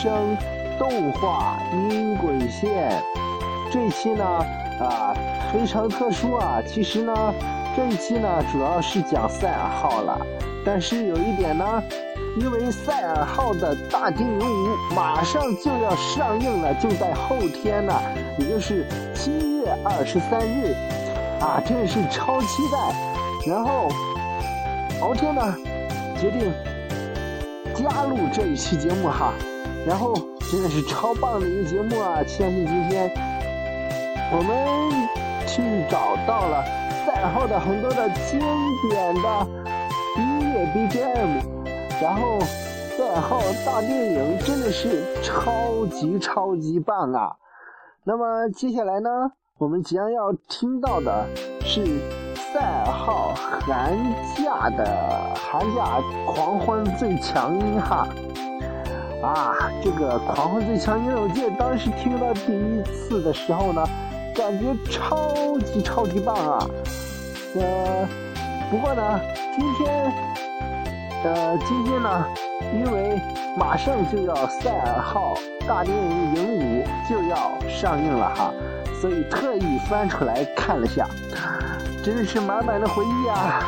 声动画音轨线。这一期呢，啊，非常特殊啊。其实呢，这一期呢，主要是讲赛尔号了。但是有一点呢，因为赛尔号的大电影五马上就要上映了，就在后天呢，也就是七月二十三日，啊，真是超期待。然后，敖天呢，决定加入这一期节目哈。然后，真的是超棒的一个节目啊！相信今天我们去找到了赛尔号的很多的经典的。音乐 BGM，然后赛尔号大电影真的是超级超级棒啊！那么接下来呢，我们即将要听到的是赛尔号寒假的寒假狂欢最强音哈！啊，这个狂欢最强音，我记得当时听到第一次的时候呢，感觉超级超级棒啊！呃，不过呢。今天，呃，今天呢，因为马上就要赛尔号大电影五就要上映了哈，所以特意翻出来看了下，真是满满的回忆啊。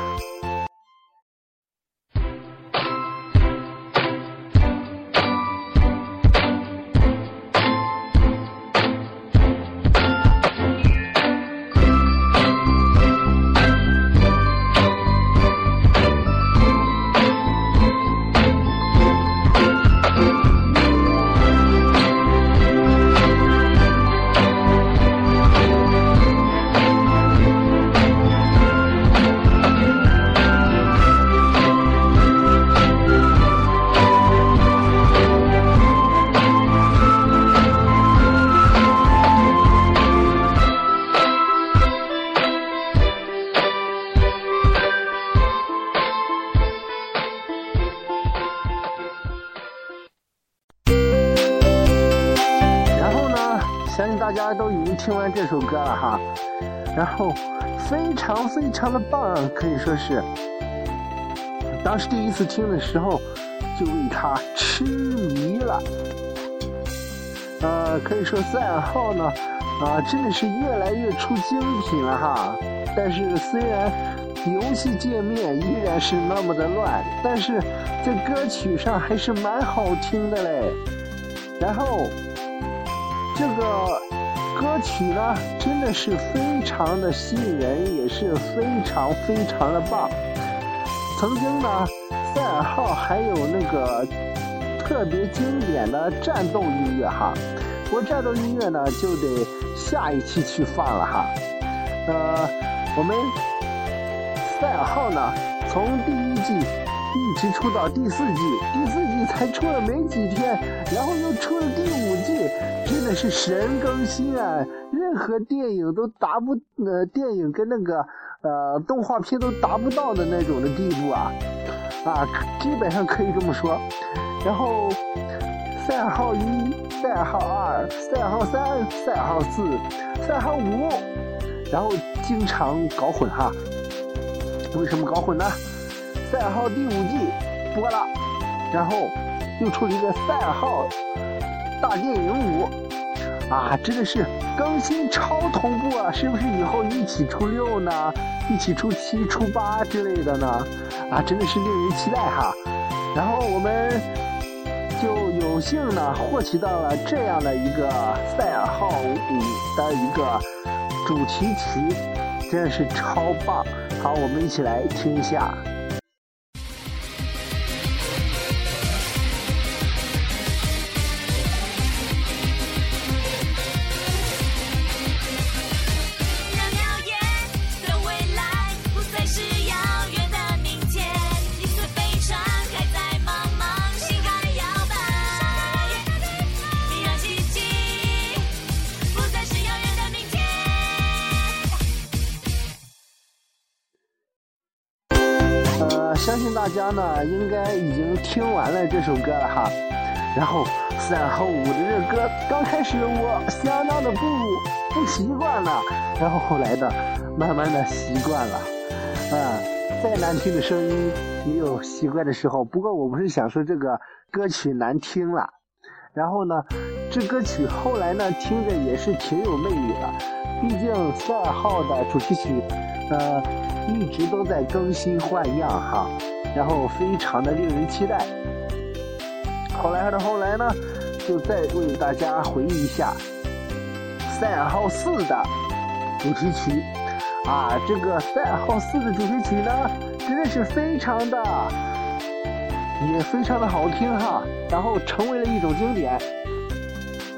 首歌了哈，然后非常非常的棒，可以说是当时第一次听的时候就为它痴迷了。呃，可以说赛尔号呢啊真的是越来越出精品了哈。但是虽然游戏界面依然是那么的乱，但是在歌曲上还是蛮好听的嘞。然后这个。歌曲呢，真的是非常的吸引人，也是非常非常的棒。曾经呢，赛尔号还有那个特别经典的战斗音乐哈，不过战斗音乐呢就得下一期去放了哈。呃，我们赛尔号呢，从第一季一直出到第四季，第四季才出了没几天，然后又出了第五季。真的是神更新啊！任何电影都达不呃，电影跟那个呃动画片都达不到的那种的地步啊啊，基本上可以这么说。然后赛尔号一、赛尔号二、赛尔号三、赛尔号四、赛尔号五，然后经常搞混哈。为什么搞混呢？赛尔号第五季播了，然后又出了一个赛尔号。大电影五啊，真的是更新超同步啊！是不是以后一起出六呢？一起出七、出八之类的呢？啊，真的是令人期待哈！然后我们就有幸呢获取到了这样的一个《赛尔号五》的一个主题曲，真的是超棒！好，我们一起来听一下。相信大家呢，应该已经听完了这首歌了哈。然后赛尔号五的这歌，刚开始我相当的不不习惯了，然后后来的慢慢的习惯了，啊，再难听的声音也有习惯的时候。不过我不是想说这个歌曲难听了，然后呢，这歌曲后来呢听着也是挺有魅力的。毕竟赛尔号的主题曲，呃，一直都在更新换样哈，然后非常的令人期待。后来的后来呢，就再为大家回忆一下赛尔号四的主题曲。啊，这个赛尔号四的主题曲呢，真的是非常的，也非常的好听哈，然后成为了一种经典。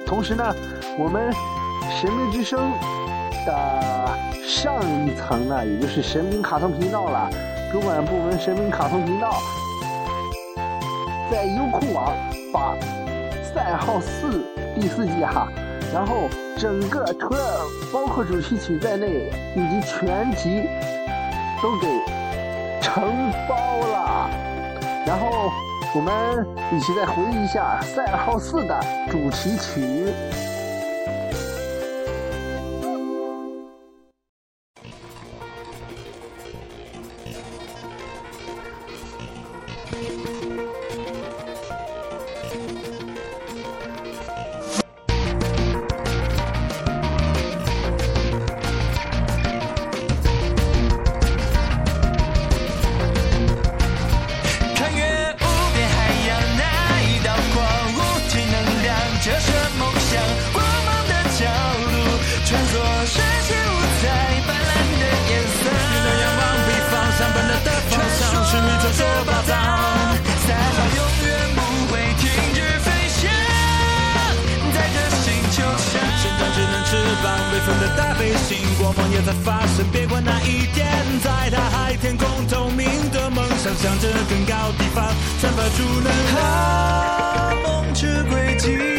同时呢，我们神秘之声的上一层呢，也就是神明卡通频道了，主管部门神明卡通频道，在优酷网把赛尔号四第四季哈。然后整个除了包括主题曲在内，以及全集都给承包了。然后我们一起再回忆一下《赛尔号四》的主题曲。存的大背心，光芒也在发生。别管哪一天，在大海天空，透明的梦想向着更高地方，散发出能量，梦之轨迹。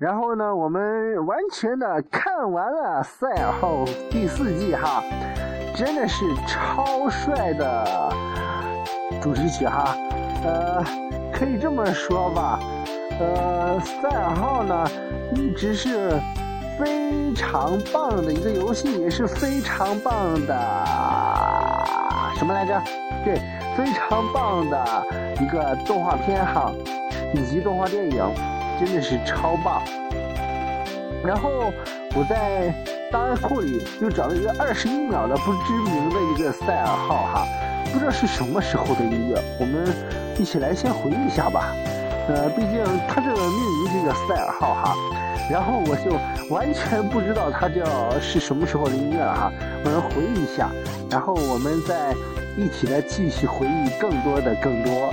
然后呢，我们完全的看完了《赛尔号》第四季哈，真的是超帅的主题曲哈。呃，可以这么说吧，呃，《赛尔号》呢一直是非常棒的一个游戏，也是非常棒的什么来着？对，非常棒的一个动画片哈，以及动画电影。真的是超棒！然后我在档案库里又找了一个二十一秒的不知名的一个赛尔号哈，不知道是什么时候的音乐，我们一起来先回忆一下吧。呃，毕竟它这个命名就叫赛尔号哈，然后我就完全不知道它叫是什么时候的音乐了哈，我们回忆一下，然后我们再一起来继续回忆更多的更多。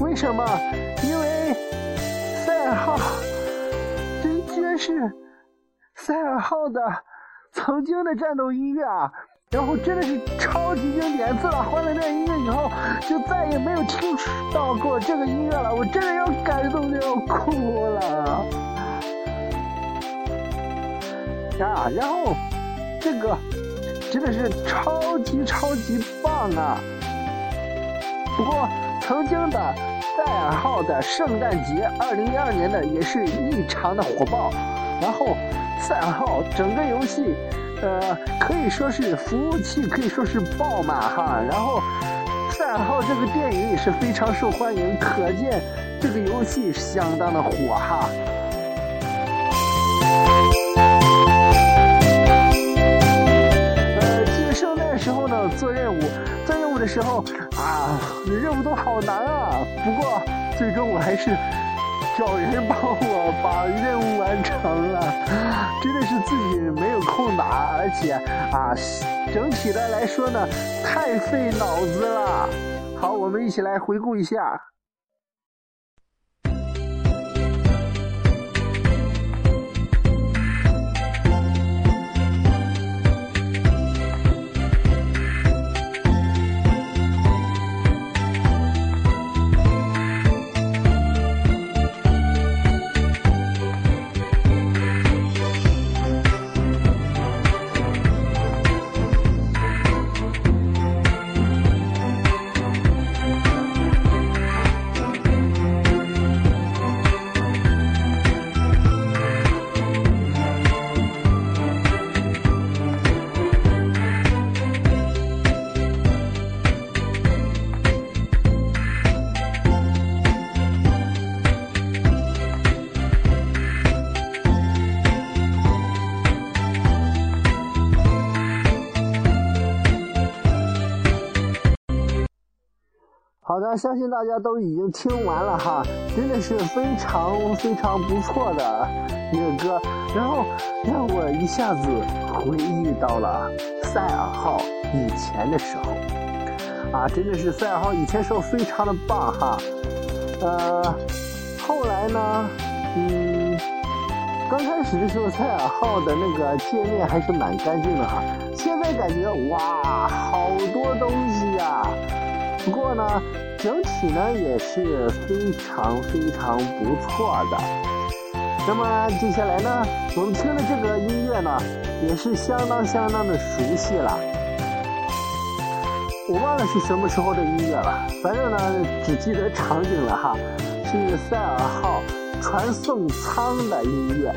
为什么？因为赛尔号，真居然是赛尔号的曾经的战斗音乐啊！然后真的是超级经典。自打换了这音乐以后，就再也没有听到过这个音乐了。我真的要感动的要哭了啊！然后这个真的是超级超级棒啊！不过曾经的。赛尔号的圣诞节，二零一二年的也是异常的火爆。然后赛尔号整个游戏，呃，可以说是服务器可以说是爆满哈。然后赛尔号这个电影也是非常受欢迎，可见这个游戏相当的火哈。呃，记得圣诞时候呢做任务，做任务的时候啊，任务都好难啊。不过最终我还是。找人帮我把任务完成了，真的是自己没有空打，而且啊，整体的来说呢，太费脑子了。好，我们一起来回顾一下。相信大家都已经听完了哈，真的是非常非常不错的一个歌，然后让我一下子回忆到了赛尔号以前的时候，啊，真的是赛尔号以前时候非常的棒哈，呃，后来呢，嗯，刚开始的时候赛尔号的那个界面还是蛮干净的哈，现在感觉哇，好多东西呀，不过呢。整体呢也是非常非常不错的。那么接下来呢，我们听的这个音乐呢，也是相当相当的熟悉了。我忘了是什么时候的音乐了，反正呢只记得场景了哈，是赛尔号传送舱的音乐，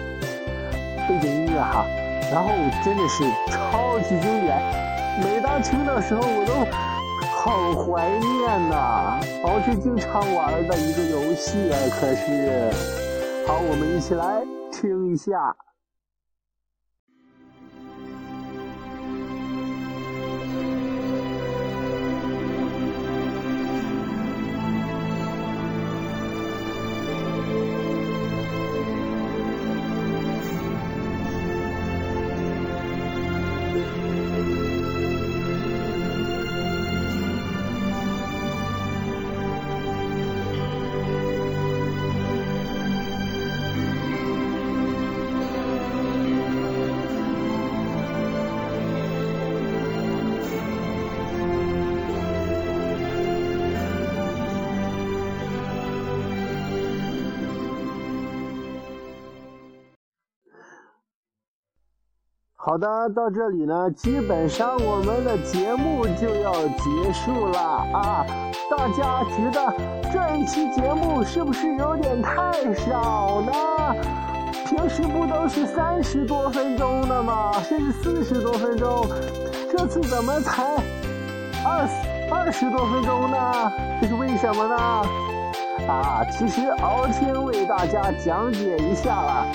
背景音乐哈。然后真的是超级经典，每当听的时候我都。好怀念呐！还是经常玩的一个游戏啊，可是，好，我们一起来听一下。好的，到这里呢，基本上我们的节目就要结束了啊！大家觉得这一期节目是不是有点太少呢？平时不都是三十多分钟的吗？甚至四十多分钟，这次怎么才二二十多分钟呢？这是为什么呢？啊，其实敖天为大家讲解一下了，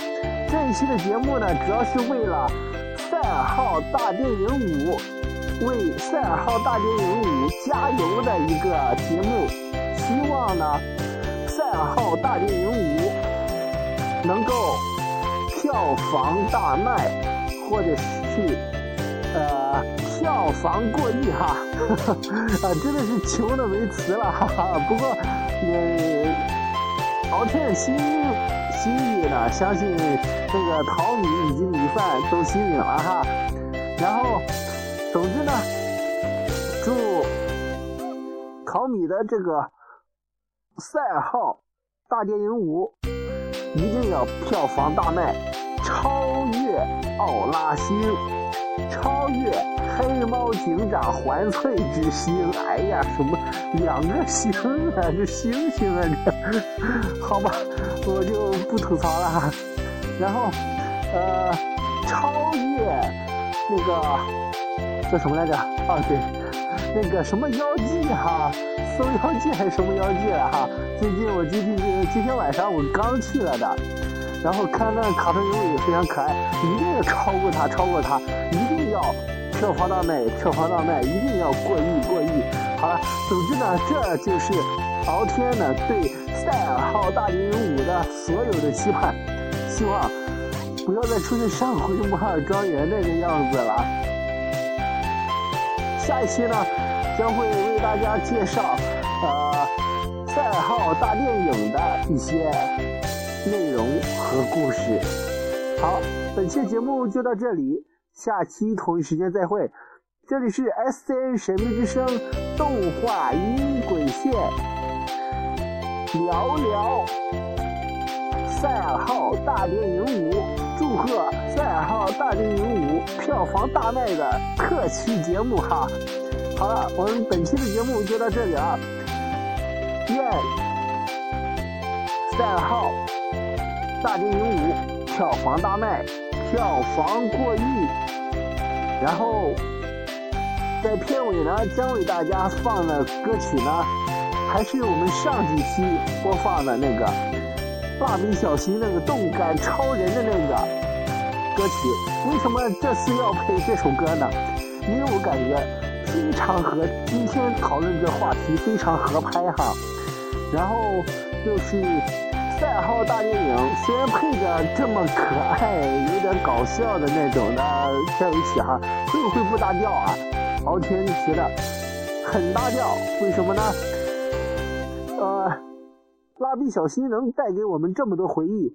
这一期的节目呢，主要是为了。赛尔号大电影五为赛尔号大电影五加油的一个节目，希望呢赛尔号大电影五能够票房大卖，或者是呃票房过亿哈，啊 真的是穷的没词了哈哈。不过呃，敖天心心意呢，相信。这个淘米以及米饭都心领了哈，然后，总之呢，祝淘米的这个《赛号》大电影五一定要票房大卖，超越奥拉星，超越黑猫警长环翠之星。哎呀，什么两个星啊，这星星啊，这好吧，我就不吐槽了哈。然后，呃，超越那个叫什么来着？啊，对，那个什么妖姬哈。搜妖记还是什么妖记了哈？最近我今天今天晚上我刚去了的，然后看那卡通人物也非常可爱，一定要超过他，超过他，一定要票房大卖，票房大卖，一定要过亿过亿。好了，总之呢，这就是敖天呢对赛尔号大电影五的所有的期盼，希望不要再出现上回摩尔庄园那个样子了。下一期呢？将会为大家介绍，呃，赛尔号大电影的一些内容和故事。好，本期节目就到这里，下期同一时间再会。这里是 SCN 神秘之声动画音轨线，聊聊赛尔号大电影五，祝贺赛尔号大电影五票房大卖的特期节目哈。好了，我们本期的节目就到这里了。愿赛尔号大金鹦鹉票房大卖，票房过亿。然后在片尾呢，将为大家放的歌曲呢，还是我们上几期播放的那个蜡笔小新那个动感超人的那个歌曲。为什么这次要配这首歌呢？因为我感觉。非常和今天讨论这话题非常合拍哈，然后就是赛尔号大电影，虽然配着这么可爱、有点搞笑的那种的在一起哈，会不会不搭调啊？敖天觉得很搭调，为什么呢？呃，蜡笔小新能带给我们这么多回忆，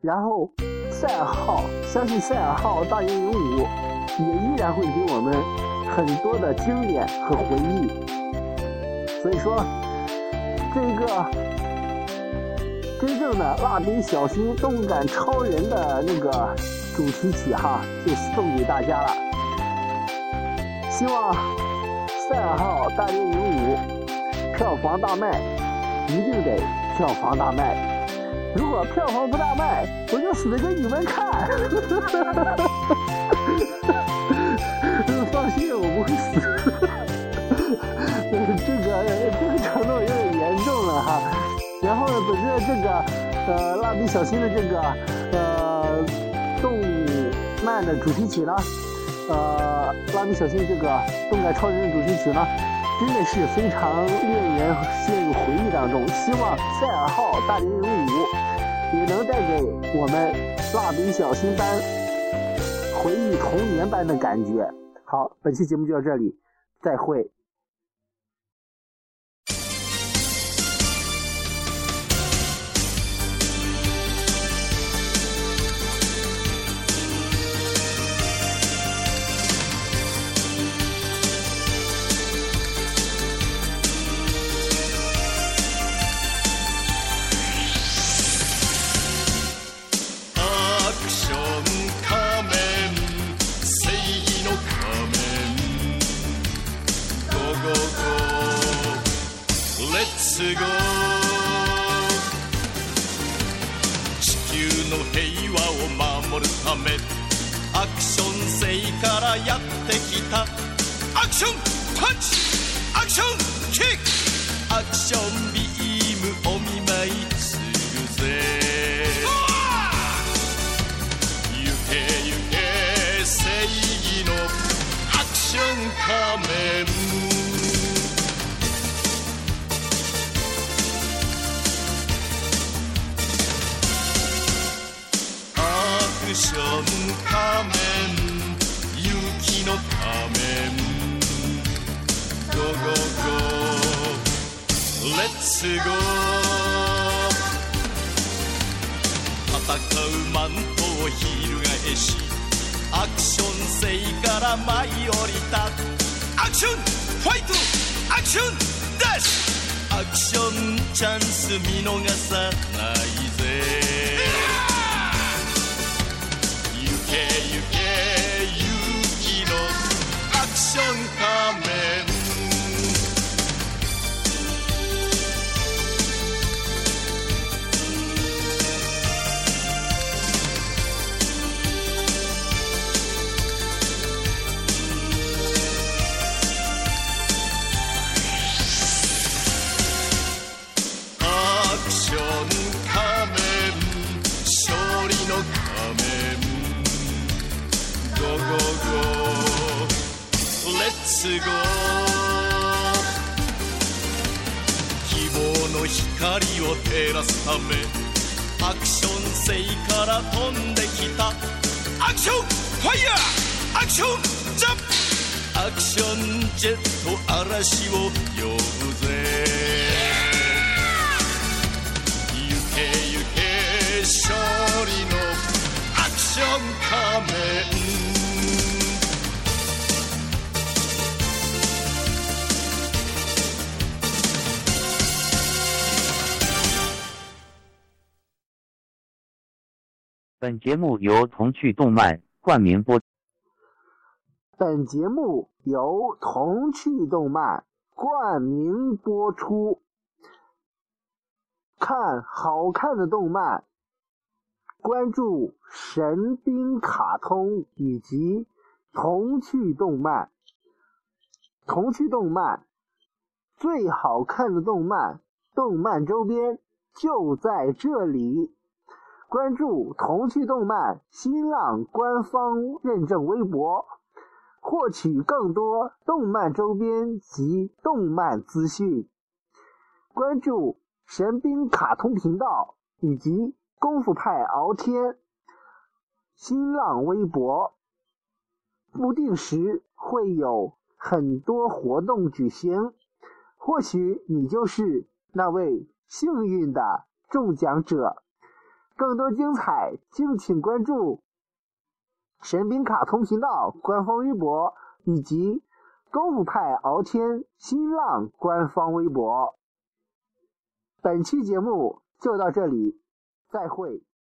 然后赛尔号，相信赛尔号大电影五也依然会给我们。很多的经典和回忆，所以说，这个真正的蜡笔小新动感超人的那个主题曲哈，就送给大家了。希望赛尔号大电影五票房大卖，一定得票房大卖。如果票房不大卖，我就死给你们看。放心，我不会死。这个然后呢，本着这个呃蜡笔小新的这个呃动漫的主题曲呢，呃蜡笔小新这个动感超人的主题曲呢，真的是非常令人陷入回忆当中。希望赛尔号大电影五也能带给我们蜡笔小新般回忆童年般的感觉。好，本期节目就到这里，再会。球の平和を守るためアクション性からやってきた。アクションパンチアクションキックアクションビクション仮面雪の仮面ゴゴゴレッツゴー戦うマントを翻しアクション性から舞い降りた。アクションファイトアクションダッシュアクションチャンス見逃さないぜ show you how many. つご希望の光を照らすためアクション星から飛んできた。アクション!ファイヤーアクションジャンプアクションジェット嵐を呼ぶぜ。行け行け勝利のアクション仮面。本节目由童趣动漫冠名播。本节目由童趣动漫冠名播出。看好看的动漫，关注神兵卡通以及童趣动漫。童趣动漫最好看的动漫，动漫周边就在这里。关注童趣动漫新浪官方认证微博，获取更多动漫周边及动漫资讯。关注神兵卡通频道以及功夫派敖天新浪微博，不定时会有很多活动举行，或许你就是那位幸运的中奖者。更多精彩，敬请关注神兵卡通频道官方微博以及功夫派敖天新浪官方微博。本期节目就到这里，再会。